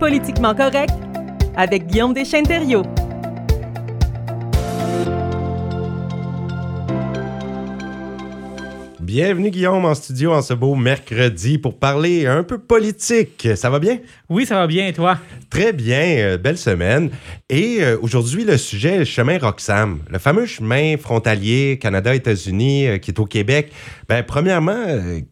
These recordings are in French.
Politiquement correct avec Guillaume Deschênes-Thériault. Bienvenue Guillaume en studio en ce beau mercredi pour parler un peu politique. Ça va bien? Oui, ça va bien et toi? Très bien, euh, belle semaine. Et euh, aujourd'hui, le sujet, le chemin Roxham, le fameux chemin frontalier Canada-États-Unis euh, qui est au Québec. Ben, premièrement,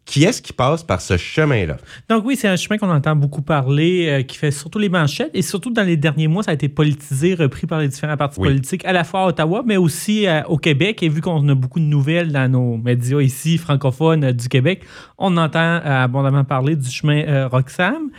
qui est-ce qui passe par ce chemin-là? Donc oui, c'est un chemin qu'on entend beaucoup parler, qui fait surtout les manchettes et surtout dans les derniers mois, ça a été politisé, repris par les différents partis politiques, à la fois à Ottawa, mais aussi au Québec. Et vu qu'on a beaucoup de nouvelles dans nos médias ici, francophones du Québec, on entend abondamment parler du chemin Roxham.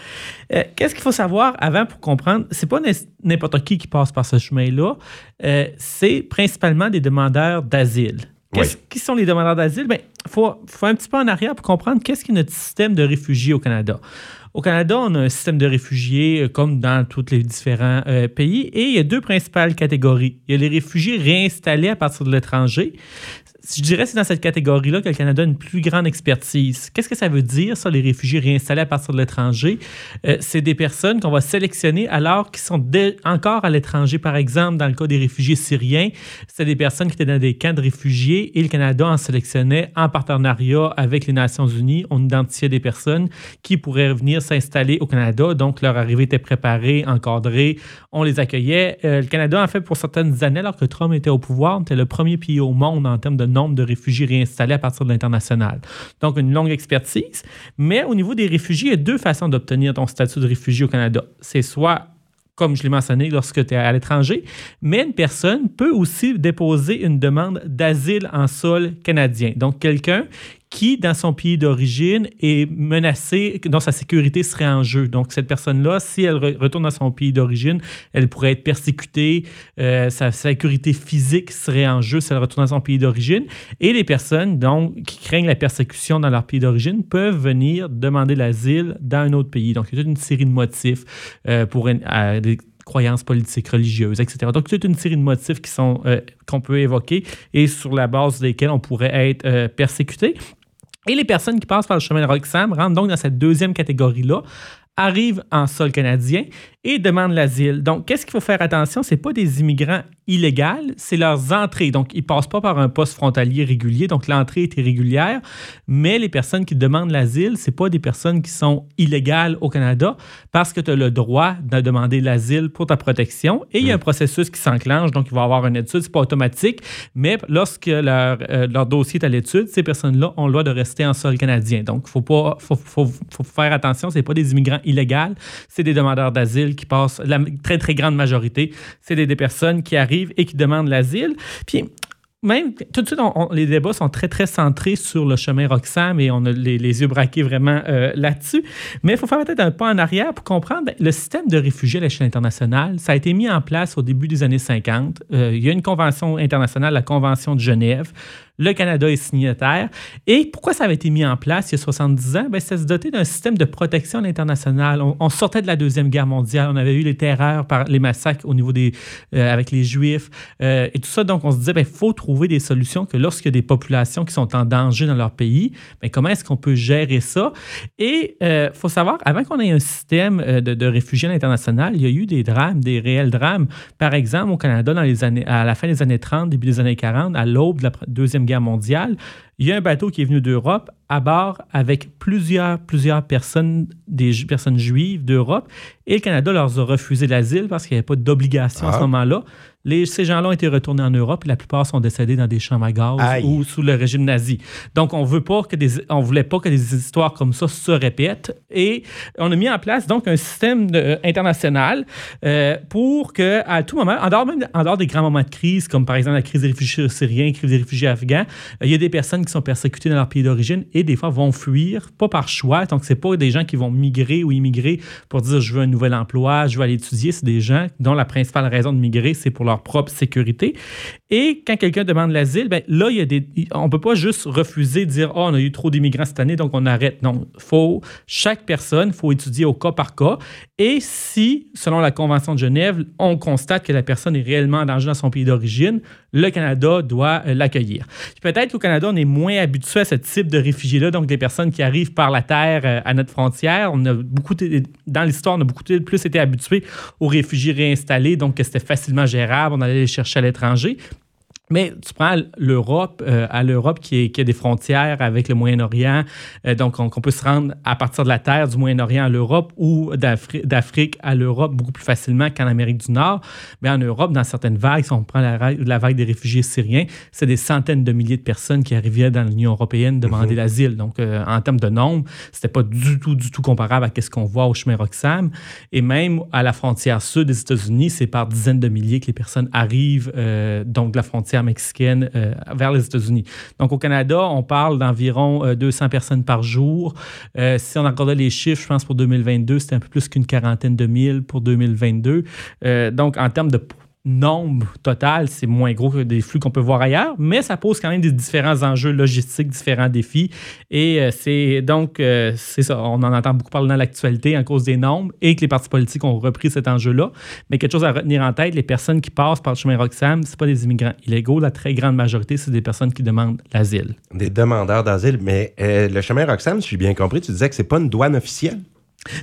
Qu'est-ce qu'il faut savoir avant pour comprendre? C'est pas n'importe qui qui passe par ce chemin-là. Euh, c'est principalement des demandeurs d'asile. Qu'est-ce qui sont les demandeurs d'asile? Il ben, faut, faut un petit peu en arrière pour comprendre qu'est-ce qu'est notre système de réfugiés au Canada. Au Canada, on a un système de réfugiés euh, comme dans tous les différents euh, pays et il y a deux principales catégories. Il y a les réfugiés réinstallés à partir de l'étranger je dirais que c'est dans cette catégorie-là que le Canada a une plus grande expertise. Qu'est-ce que ça veut dire, ça, les réfugiés réinstallés à partir de l'étranger? Euh, c'est des personnes qu'on va sélectionner alors qu'ils sont encore à l'étranger. Par exemple, dans le cas des réfugiés syriens, c'est des personnes qui étaient dans des camps de réfugiés et le Canada en sélectionnait en partenariat avec les Nations Unies. On identifiait des personnes qui pourraient venir s'installer au Canada. Donc, leur arrivée était préparée, encadrée. On les accueillait. Euh, le Canada, en fait, pour certaines années, alors que Trump était au pouvoir, était le premier pays au monde en termes de nombre de réfugiés réinstallés à partir de l'international. Donc, une longue expertise. Mais au niveau des réfugiés, il y a deux façons d'obtenir ton statut de réfugié au Canada. C'est soit comme je l'ai mentionné, lorsque tu es à l'étranger, mais une personne peut aussi déposer une demande d'asile en sol canadien. Donc, quelqu'un qui, dans son pays d'origine, est menacé, dont sa sécurité serait en jeu. Donc, cette personne-là, si elle retourne dans son pays d'origine, elle pourrait être persécutée, euh, sa sécurité physique serait en jeu si elle retourne dans son pays d'origine. Et les personnes donc, qui craignent la persécution dans leur pays d'origine peuvent venir demander l'asile dans un autre pays. Donc, il y a toute une série de motifs euh, pour euh, des croyances politiques, religieuses, etc. Donc, toute une série de motifs qui sont qu'on peut évoquer et sur la base desquels on pourrait être persécuté. Et les personnes qui passent par le chemin de Roxham rentrent donc dans cette deuxième catégorie-là, arrivent en sol canadien et demandent l'asile. Donc, qu'est-ce qu'il faut faire attention? Ce pas des immigrants illégales, c'est leurs entrées. Donc, ils ne passent pas par un poste frontalier régulier, donc l'entrée est irrégulière, mais les personnes qui demandent l'asile, ce pas des personnes qui sont illégales au Canada parce que tu as le droit de demander l'asile pour ta protection et il y a un processus qui s'enclenche, donc il va y avoir une étude, c'est pas automatique, mais lorsque leur, euh, leur dossier est à l'étude, ces personnes-là ont le droit de rester en sol canadien. Donc, il faut, pas, faut, faut, faut faire attention, ce pas des immigrants illégaux, c'est des demandeurs d'asile qui passent, la très, très grande majorité, c'est des, personnes qui arrivent et qui demandent l'asile. Puis même tout de suite, les débats sont très, très centrés sur le chemin Roxham et on a les, yeux braqués vraiment euh, là-dessus. Mais il faut faire peut-être un pas en arrière pour comprendre ben, le système de réfugiés à l'échelle internationale. Ça a été mis en place au début des années 50. Euh, il y a une convention internationale, la Convention de Genève. Le Canada est signataire. Et pourquoi ça avait été mis en place il y a 70 ans? Ben, c'est se doter d'un système de protection internationale. On, on, sortait de la Deuxième Guerre mondiale. On avait eu les terreurs par les massacres au niveau des, euh, avec les Juifs et tout ça. Donc, on se disait, il ben, faut trouver des solutions que lorsqu'il y a des populations qui sont en danger dans leur pays, mais comment est-ce qu'on peut gérer ça? Et il euh, faut savoir, avant qu'on ait un système euh, de, réfugiés international, il y a eu des drames, des réels drames. Par exemple, au Canada, dans les années, à la fin des années 30, début des années 40, à l'aube de la Deuxième Guerre mondiale, il y a un bateau qui est venu d'Europe à bord avec plusieurs, plusieurs personnes, des personnes juives d'Europe, et le Canada leur a refusé l'asile parce qu'il n'y avait pas d'obligation à ce ah. moment-là ces gens-là ont été retournés en Europe et la plupart sont décédés dans des champs à gaz ou sous le régime nazi. Donc, on veut pas que des, on voulait pas que des histoires comme ça se répètent et on a mis en place donc un système de, international euh, pour que à tout moment, en dehors, même, en dehors des grands moments de crise, comme par exemple la crise des réfugiés syriens, la crise des réfugiés afghans, euh, il y a des personnes qui sont persécutées dans leur pays d'origine et des fois vont fuir, pas par choix. Donc, c'est pas des gens qui vont migrer ou immigrer pour dire je veux un nouvel emploi, je veux aller étudier. C'est des gens dont la principale raison de migrer, c'est pour leur propre sécurité. Et quand quelqu'un demande l'asile, ben là, il y a des, on peut pas juste refuser dire oh, on a eu trop d'immigrants cette année, donc on arrête. Non, faut, chaque personne, faut étudier au cas par cas. Et si, selon la Convention de Genève, on constate que la personne est réellement en danger dans son pays d'origine, le Canada doit euh, l'accueillir. Peut-être qu'au Canada, on est moins habitué à ce type de réfugiés-là, donc des personnes qui arrivent par la terre euh, à notre frontière. On a beaucoup, dans l'histoire, on a beaucoup plus été habitué aux réfugiés réinstallés, donc que c'était facilement gérable, on allait les chercher à l'étranger. Mais tu prends l'Europe, euh, à l'Europe qui, qui, a des frontières avec le Moyen-Orient, euh, donc on, peut se rendre à partir de la terre du Moyen-Orient à l'Europe ou d'Afrique à l'Europe beaucoup plus facilement qu'en Amérique du Nord. Mais en Europe, dans certaines vagues, si on prend la, la vague des réfugiés syriens, c'est des centaines de milliers de personnes qui arrivaient dans l'Union européenne demander mhm. l'asile. Donc euh, en termes de nombre, c'était pas du tout, du tout comparable à ce qu'on voit au chemin Roxham. Et même à la frontière sud des États-Unis, c'est par dizaines de milliers que les personnes arrivent donc de la frontière mexicaine euh, vers les États-Unis. Donc, au Canada, on parle d'environ 200 euh, personnes par jour. Euh, si on regardait les chiffres, je pense pour 2022, c'était un peu plus qu'une quarantaine de mille pour 2022. donc, en termes de nombre total, c'est moins gros que des flux qu'on peut voir ailleurs, mais ça pose quand même des différents enjeux logistiques, différents défis. Et euh, c'est donc, euh, c'est ça, on en entend beaucoup parler dans l'actualité en cause des nombres et que les partis politiques ont repris cet enjeu-là. Mais quelque chose à retenir en tête, les personnes qui passent par le chemin Roxham, ce pas des immigrants illégaux. La très grande majorité, c'est des personnes qui demandent l'asile. Des demandeurs d'asile. Mais euh, le chemin Roxham, si j'ai bien compris, tu disais que c'est pas une douane officielle?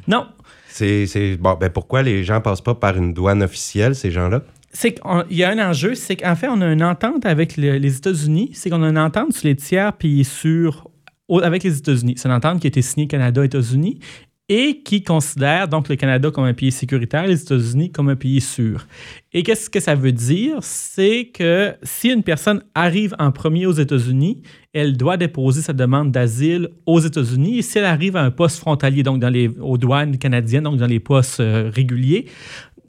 Non. C'est, bon, ben pourquoi les gens passent pas par une douane officielle, ces gens-là? C'est qu'il y a un enjeu, c'est qu'en fait, on a une entente avec les États-Unis, c'est qu'on a une entente sur les tiers pays sûrs avec les États-Unis. C'est une entente qui a été signée Canada-États-Unis et qui considère donc le Canada comme un pays sécuritaire, les États-Unis comme un pays sûr. Et qu'est-ce que ça veut dire? C'est que si une personne arrive en premier aux États-Unis, elle doit déposer sa demande d'asile aux États-Unis. Et si elle arrive à un poste frontalier, donc dans les, aux douanes canadiennes, donc dans les postes euh, réguliers,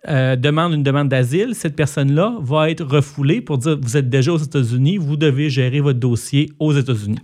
euh, demande une demande d'asile, cette personne-là va être refoulée pour dire vous êtes déjà aux États-Unis, vous devez gérer votre dossier aux États-Unis.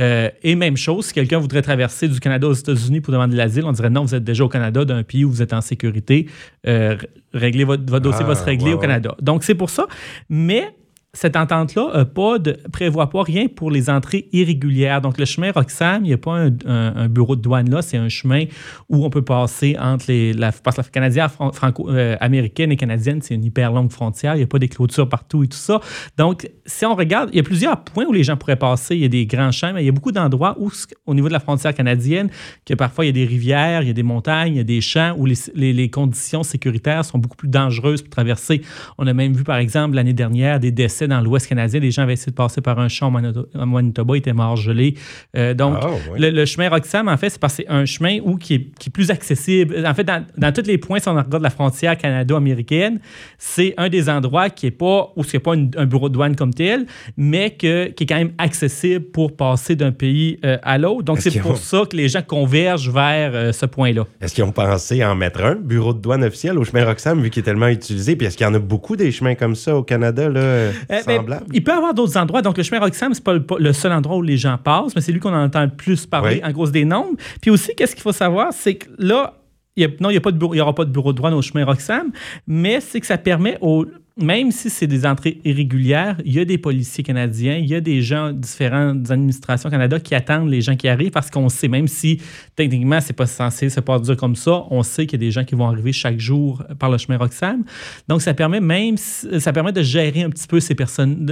Euh, et même chose, si quelqu'un voudrait traverser du Canada aux États-Unis pour demander l'asile, on dirait non, vous êtes déjà au Canada, d'un pays où vous êtes en sécurité, euh, réglez votre, dossier va se ah, régler au Canada. Donc c'est pour ça. Mais cette entente-là ne prévoit pas rien pour les entrées irrégulières. Donc, le chemin Roxham, il n'y a pas un, bureau de douane là, c'est un chemin où on peut passer entre les. La, parce que la canadienne, franco-américaine euh, et canadienne, c'est une hyper longue frontière, il n'y a pas des clôtures partout et tout ça. Donc, si on regarde, il y a plusieurs points où les gens pourraient passer. Il y a des grands champs, mais il y a beaucoup d'endroits où, au niveau de la frontière canadienne, que parfois il y a des rivières, il y a des montagnes, il y a des champs où les conditions sécuritaires sont beaucoup plus dangereuses pour traverser. On a même vu, par exemple, l'année dernière, des décès dans l'Ouest canadien. Les gens avaient essayé de passer par un champ en Manitoba, ils étaient morts gelés. Euh, donc, ah, le, chemin Roxham, en fait, c'est parce que c'est un chemin où, qui, est, plus accessible. En fait, dans, tous les points, si on regarde la frontière canado-américaine, c'est un des endroits qui est pas, où n'y a pas un bureau de douane comme tel, mais que, qui est quand même accessible pour passer d'un pays euh, à l'autre. Donc, c'est pour ça que les gens convergent vers euh, ce point-là. Est-ce qu'ils ont pensé en mettre un bureau de douane officiel au chemin Roxham, vu qu'il est tellement utilisé? Puis est-ce qu'il y en a beaucoup des chemins comme ça au Canada? Là? Euh, il peut y avoir d'autres endroits. Donc, le chemin Roxham, c'est pas le, seul endroit où les gens passent, mais c'est lui qu'on entend le plus parler en cause des nombres. Puis aussi, qu'est-ce qu'il faut savoir, c'est que là, il y a, non, il n'y aura pas de bureau de douane au chemin Roxham, mais c'est que ça permet aux, même si c'est des entrées irrégulières, il y a des policiers canadiens, il y a des gens différentes administrations au Canada qui attendent les gens qui arrivent parce qu'on sait, même si techniquement c'est pas censé se passer comme ça, on sait qu'il y a des gens qui vont arriver chaque jour par le chemin Roxham. Donc ça permet même ça permet de gérer un petit peu ces personnes.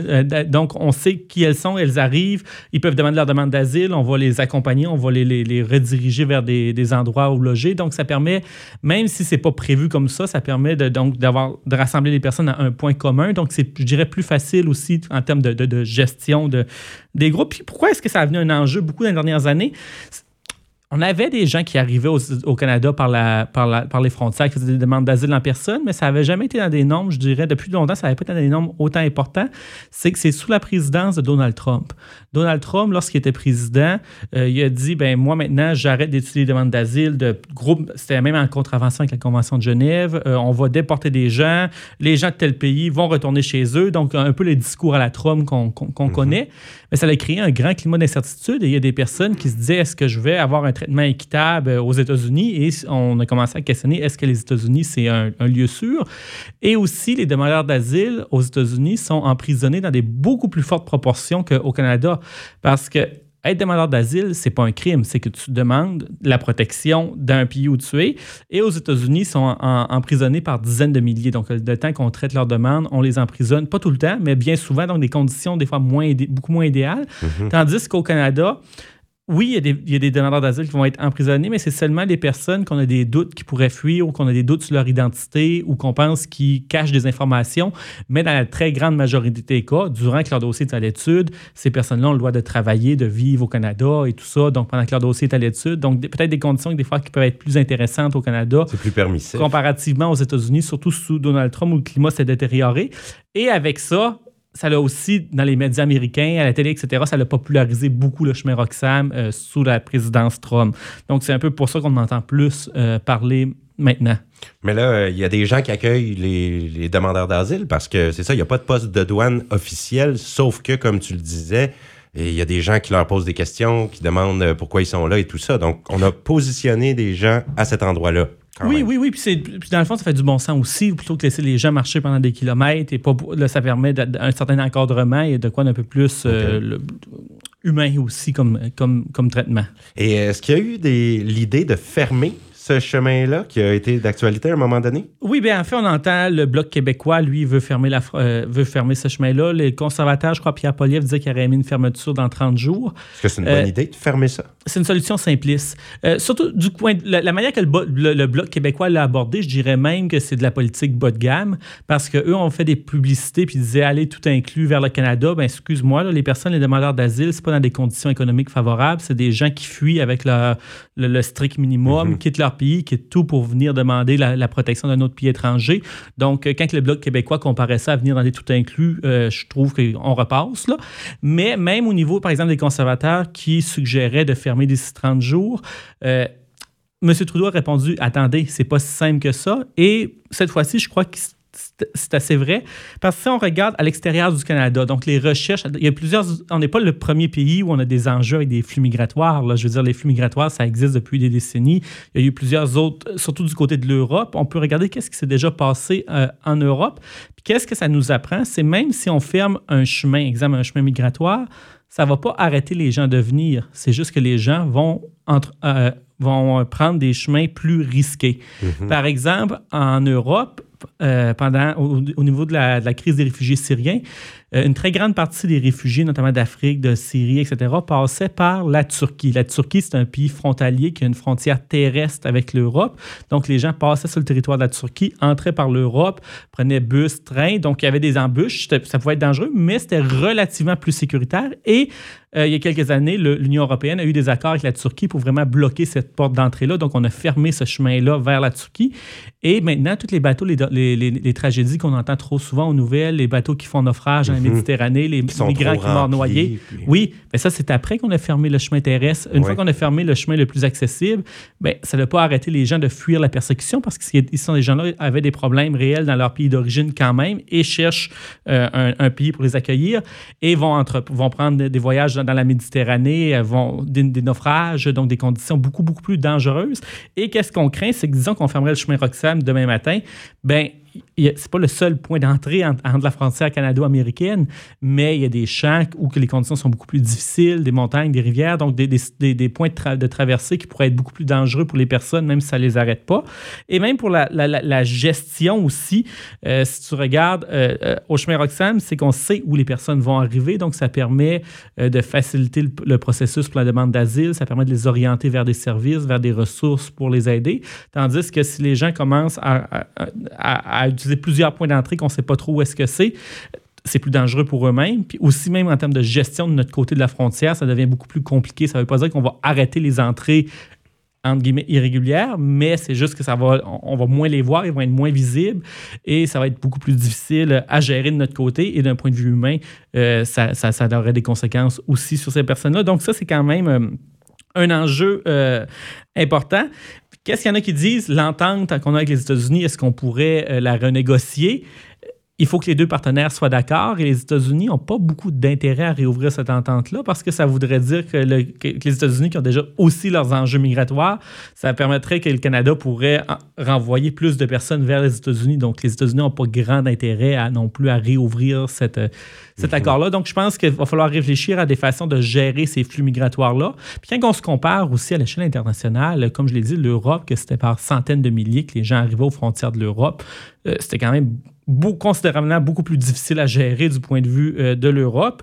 Donc on sait qui elles sont, elles arrivent, ils peuvent demander leur demande d'asile, on va les accompagner, on va les, les, rediriger vers des, des, endroits où loger. Donc ça permet, même si c'est pas prévu comme ça, ça permet de, donc d'avoir de rassembler les personnes à un point commun. Donc, c'est, je dirais, plus facile aussi en termes de, gestion de, des groupes. Puis pourquoi est-ce que ça a devenu un enjeu beaucoup dans les dernières années? On avait des gens qui arrivaient au, Canada par, la, par, par, les frontières, qui faisaient des demandes d'asile en personne, mais ça n'avait jamais été dans des nombres, je dirais, depuis longtemps, ça n'avait pas été dans des nombres autant importants. C'est que c'est sous la présidence de Donald Trump. Donald Trump, lorsqu'il était président, euh, il a dit ben moi maintenant, j'arrête d'étudier les demandes d'asile de groupes. C'était même en contravention avec la Convention de Genève. Euh, on va déporter des gens. Les gens de tel pays vont retourner chez eux. Donc, un peu les discours à la Trump qu'on mhm. connaît. Mais ça a créé un grand climat d'incertitude et il y a des personnes qui se disaient est-ce que je vais avoir un traitement équitable aux États-Unis Et on a commencé à questionner est-ce que les États-Unis, c'est un, un, lieu sûr? Et aussi, les demandeurs d'asile aux États-Unis sont emprisonnés dans des beaucoup plus fortes proportions qu'au Canada parce que être demandeur d'asile, c'est pas un crime, c'est que tu demandes la protection d'un pays où tu es. Et aux États-Unis, ils sont emprisonnés par dizaines de milliers. Donc, le temps qu'on traite leur demande, on les emprisonne, pas tout le temps, mais bien souvent dans des conditions des fois moins, beaucoup moins idéales. Mm-hmm. Tandis qu'au Canada, oui, il y, a des, demandeurs d'asile qui vont être emprisonnés, mais c'est seulement les personnes qu'on a des doutes qui pourraient fuir ou qu'on a des doutes sur leur identité ou qu'on pense qu'ils cachent des informations. Mais dans la très grande majorité des cas, durant que leur dossier est à l'étude, ces personnes-là ont le droit de travailler, de vivre au Canada et tout ça. Donc, pendant que leur dossier est à l'étude, donc peut-être des conditions des fois qui peuvent être plus intéressantes au Canada. C'est plus permissif. Comparativement aux États-Unis, surtout sous Donald Trump où le climat s'est détérioré. Et avec ça, ça l'a aussi, dans les médias américains, à la télé, etc., ça l'a popularisé beaucoup le chemin Roxham euh, sous la présidence Trump. Donc, c'est un peu pour ça qu'on entend plus euh, parler maintenant. Mais là, il y a des gens qui accueillent les, demandeurs d'asile parce que c'est ça, il n'y a pas de poste de douane officiel, sauf que, comme tu le disais, il y a des gens qui leur posent des questions, qui demandent euh, pourquoi ils sont là et tout ça. Donc, on a positionné des gens à cet endroit-là. Oui, oui, oui. Puis, dans le fond, ça fait du bon sens aussi, plutôt que laisser les gens marcher pendant des kilomètres. Et pas, là, ça permet un certain encadrement et de quoi un peu plus euh, humain aussi comme, comme, comme traitement. Et est-ce qu'il y a eu l'idée de fermer ce chemin-là qui a été d'actualité à un moment donné? Oui, bien en fait, on entend le Bloc québécois, lui, veut fermer, la, euh, veut fermer ce chemin-là. Les conservateurs, je crois, Pierre Poliev disait qu'il aurait aimé une fermeture dans 30 jours. Est-ce que c'est une bonne euh, idée de fermer ça? C'est une solution simpliste. Euh, surtout du coin, la, manière que le, Bloc québécois l'a abordé, je dirais même que c'est de la politique bas de gamme parce qu'eux ont fait des publicités puis disaient allez tout inclus vers le Canada. Ben excuse-moi, les personnes, les demandeurs d'asile, c'est pas dans des conditions économiques favorables, c'est des gens qui fuient avec le, strict minimum, mm-hmm. quittent leur pays, qui est tout pour venir demander la, protection d'un autre pays étranger. Donc, euh, quand le Bloc québécois comparait ça à venir dans des tout inclus, euh, je trouve qu'on repasse. Là. Mais même au niveau, par exemple, des conservateurs qui suggéraient de fermer d'ici 30 jours, euh, M. Trudeau a répondu Attendez, c'est pas si simple que ça. Et cette fois-ci, je crois que c'est assez vrai. Parce que si on regarde à l'extérieur du Canada, donc les recherches, il y a plusieurs. On n'est pas le premier pays où on a des enjeux avec des flux migratoires. Là. Je veux dire, les flux migratoires, ça existe depuis des décennies. Il y a eu plusieurs autres, surtout du côté de l'Europe. On peut regarder qu'est-ce qui s'est déjà passé euh, en Europe. Puis qu'est-ce que ça nous apprend? C'est même si on ferme un chemin, exemple un chemin migratoire, ça ne va pas arrêter les gens de venir. C'est juste que les gens vont entre. Euh, vont prendre des chemins plus risqués. Mm-hmm. Par exemple, en Europe, euh, pendant, au, niveau de la, crise des réfugiés syriens, euh, une très grande partie des réfugiés, notamment d'Afrique, de Syrie, etc., passaient par la Turquie. La Turquie, c'est un pays frontalier qui a une frontière terrestre avec l'Europe. Donc, les gens passaient sur le territoire de la Turquie, entraient par l'Europe, prenaient bus, train. Donc, il y avait des embûches. Ça pouvait être dangereux, mais c'était relativement plus sécuritaire. Et euh, il y a quelques années, l'Union européenne a eu des accords avec la Turquie pour vraiment bloquer cette porte d'entrée-là. Donc, on a fermé ce chemin-là vers la Turquie. Et maintenant, tous les bateaux, les, les, les, tragédies qu'on entend trop souvent aux nouvelles, les bateaux qui font naufrage Mhm. Méditerranée, les migrants qui meurent noyés. Oui, mais ça, c'est après qu'on a fermé le chemin terrestre. Une fois qu'on a fermé le chemin le plus accessible, ben, ça n'a pas arrêté les gens de fuir la persécution parce que sont des gens-là avaient des problèmes réels dans leur pays d'origine quand même et cherchent euh, un, pays pour les accueillir et vont, entre, vont prendre des voyages dans, la Méditerranée, euh, vont des, naufrages, donc des conditions beaucoup, beaucoup plus dangereuses. Et qu'est-ce qu'on craint? C'est que disons qu'on fermerait le chemin Roxham demain matin, ben c'est pas le seul point d'entrée entre, la frontière canado-américaine, mais il y a des champs où les conditions sont beaucoup plus difficiles, des montagnes, des rivières, donc des, des, des points de, traversée qui pourraient être beaucoup plus dangereux pour les personnes, même si ça ne les arrête pas. Et même pour la, la, gestion aussi, euh, si tu regardes euh, euh, au chemin Roxham, c'est qu'on sait où les personnes vont arriver, donc ça permet de faciliter le, processus pour la demande d'asile, ça permet de les orienter vers des services, vers des ressources pour les aider, tandis que si les gens commencent à utiliser plusieurs points d'entrée qu'on ne sait pas trop où est-ce que c'est, c'est plus dangereux pour eux-mêmes. Puis aussi, même en termes de gestion de notre côté de la frontière, ça devient beaucoup plus compliqué. Ça ne veut pas dire qu'on va arrêter les entrées entre guillemets irrégulières, mais c'est juste que ça va, on va moins les voir, ils vont être moins visibles et ça va être beaucoup plus difficile à gérer de notre côté. Et d'un point de vue humain, euh, ça, ça, aurait des conséquences aussi sur ces personnes-là. Donc ça, c'est quand même euh, un enjeu euh, important. Qu'est-ce qu'il y en a qui disent? L'entente qu'on a avec les États-Unis, est-ce qu'on pourrait euh, la renégocier? Il faut que les deux partenaires soient d'accord et les États-Unis n'ont pas beaucoup d'intérêt à réouvrir cette entente-là parce que ça voudrait dire que, les États-Unis, qui ont déjà aussi leurs enjeux migratoires, ça permettrait que le Canada pourrait renvoyer plus de personnes vers les États-Unis. Donc, les États-Unis n'ont pas grand intérêt à, non plus à réouvrir cette, cet mhm. accord-là. Donc, je pense qu'il va falloir réfléchir à des façons de gérer ces flux migratoires-là. Puis quand on se compare aussi à l'échelle internationale, comme je l'ai dit, l'Europe, que c'était par centaines de milliers que les gens arrivaient aux frontières de l'Europe, euh, c'était quand même considérablement beaucoup plus difficile à gérer du point de vue euh, de l'Europe.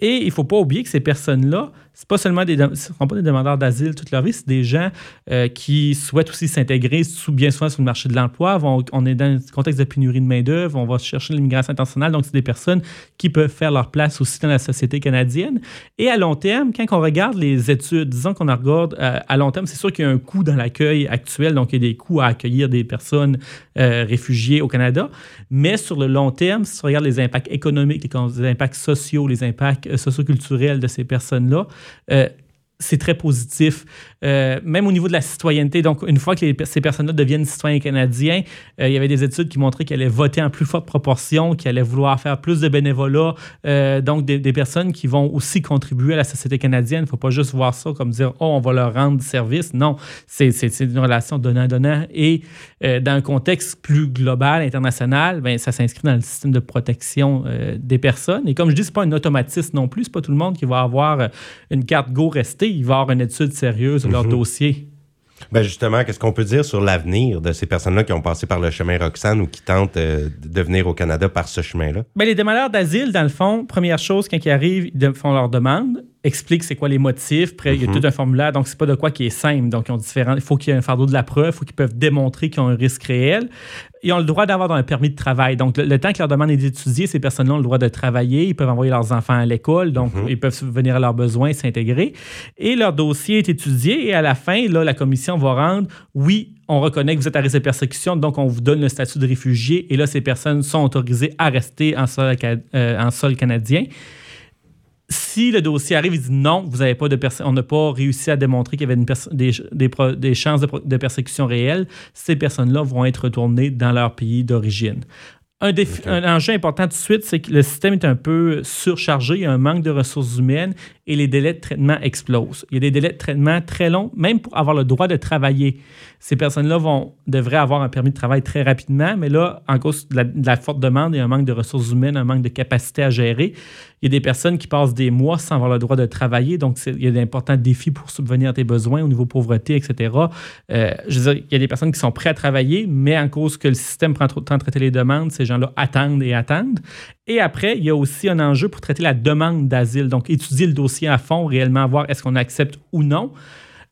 Et il ne faut pas oublier que ces personnes-là, c'est pas seulement des, sont pas des demandeurs d'asile toute leur vie, c'est des gens euh, qui souhaitent aussi s'intégrer sous, bien souvent sur le marché de l'emploi. On est dans un contexte de pénurie de main-d'œuvre, on va chercher l'immigration internationale, donc c'est des personnes qui peuvent faire leur place aussi dans la société canadienne. Et à long terme, quand on regarde les études, disons qu'on regarde euh, à long terme, c'est sûr qu'il y a un coût dans l'accueil actuel, donc il y a des coûts à accueillir des personnes euh, réfugiées au Canada. Mais sur le long terme, si on regarde les impacts économiques, les impacts sociaux, les impacts socioculturels de ces personnes-là, euh, c'est très positif. Euh, même au niveau de la citoyenneté, donc une fois que ces personnes-là deviennent citoyens canadiens, euh, il y avait des études qui montraient qu'elles allaient voter en plus forte proportion, qu'elles allaient vouloir faire plus de bénévolat, euh, donc des, personnes qui vont aussi contribuer à la société canadienne. Il ne faut pas juste voir ça comme dire, oh, on va leur rendre service. Non, c'est une relation donnant-donnant. Et dans un contexte plus global, international, ben, ça s'inscrit dans le système de protection des personnes. Et comme je dis, ce n'est pas un automatisme non plus. Ce n'est pas tout le monde qui va avoir une carte Go restée. Il va y avoir une étude sérieuse leur mhm. dossier. Ben justement, qu'est-ce qu'on peut dire sur l'avenir de ces personnes-là qui ont passé par le chemin Roxane ou qui tentent euh, de venir au Canada par ce chemin-là? Ben, les demandeurs d'asile, dans le fond, première chose, quand ils arrivent, ils font leur demande explique c'est quoi les motifs. Après, il y a mhm. tout un formulaire, donc c'est pas de quoi qui est simple. Donc, ils ont différents. Il faut qu'il y ait un fardeau de la preuve, il faut qu'ils peuvent démontrer qu'ils ont un risque réel. Ils ont le droit d'avoir un permis de travail. Donc, le, temps que leur demande est d'étudier, ces personnes-là ont le droit de travailler. Ils peuvent envoyer leurs enfants à l'école, donc mhm. ils peuvent venir à leurs besoins, s'intégrer. Et leur dossier est étudié. Et à la fin, là, la commission va rendre oui, on reconnaît que vous êtes à risque de persécution, donc on vous donne le statut de réfugié. Et là, ces personnes sont autorisées à rester en sol, euh, en sol canadien si le dossier arrive et dit non, vous avez pas de on n'a pas réussi à démontrer qu'il y avait des, des, chances de, de, persécution réelles, ces personnes-là vont être retournées dans leur pays d'origine. Un, un, enjeu important tout de suite, c'est que le système est un peu surchargé, il y a un manque de ressources humaines et les délais de traitement explosent. Il y a des délais de traitement très longs, même pour avoir le droit de travailler. Ces personnes-là devraient avoir un permis de travail très rapidement, mais là, en cause de la, forte demande et un manque de ressources humaines, un manque de capacité à gérer, il y a des personnes qui passent des mois sans avoir le droit de travailler. Donc, il y a d'importants défis pour subvenir à tes besoins au niveau pauvreté, etc. Euh, je veux dire, il y a des personnes qui sont prêtes à travailler, mais en cause que le système prend trop de temps à traiter les demandes, ces gens-là attendent et attendent. Et après, il y a aussi un enjeu pour traiter la demande d'asile. Donc, étudier le dossier à fond, réellement voir est-ce qu'on accepte ou non.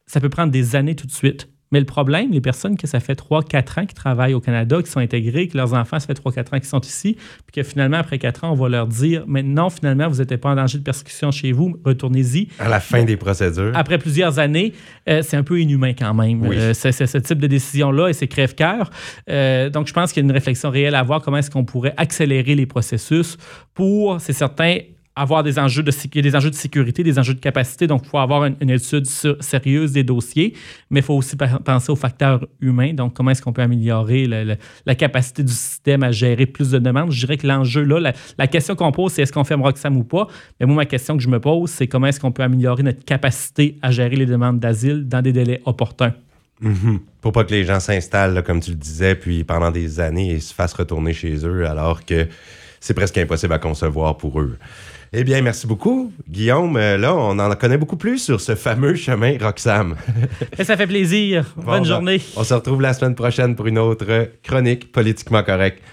Ça peut prendre des années tout de suite. Mais le problème, les personnes que ça fait 3-4 ans qui travaillent au Canada, qui sont intégrées, que leurs enfants, ça fait 3-4 ans qui sont ici, puis que finalement, après 4 ans, on va leur dire maintenant, finalement, vous n'êtes pas en danger de persécution chez vous, retournez-y. À la fin des procédures. Après plusieurs années, euh, c'est un peu inhumain quand même. Euh, c'est ce type de décision-là et c'est crève-cœur. Euh, donc, je pense qu'il y a une réflexion réelle à voir comment est-ce qu'on pourrait accélérer les processus pour, c'est certain, avoir des enjeux de, des enjeux de sécurité, des enjeux de capacité. Donc, il faut avoir une, étude sérieuse des dossiers, mais il faut aussi penser aux facteurs humains. Donc, comment est-ce qu'on peut améliorer la capacité du système à gérer plus de demandes? Je dirais que l'enjeu là, la, question qu'on pose, c'est est-ce qu'on ferme Roxham ou pas? Mais moi, ma question que je me pose, c'est comment est-ce qu'on peut améliorer notre capacité à gérer les demandes d'asile dans des délais opportuns? Mm-hmm. Pour pas que les gens s'installent, comme tu le disais, puis pendant des années, ils se fassent retourner chez eux, alors que c'est presque impossible à concevoir pour eux. Eh bien, merci beaucoup, Guillaume. Euh, là, on en connaît beaucoup plus sur ce fameux chemin Roxham. Ça fait plaisir. Bonne journée. On se retrouve la semaine prochaine pour une autre chronique politiquement correcte.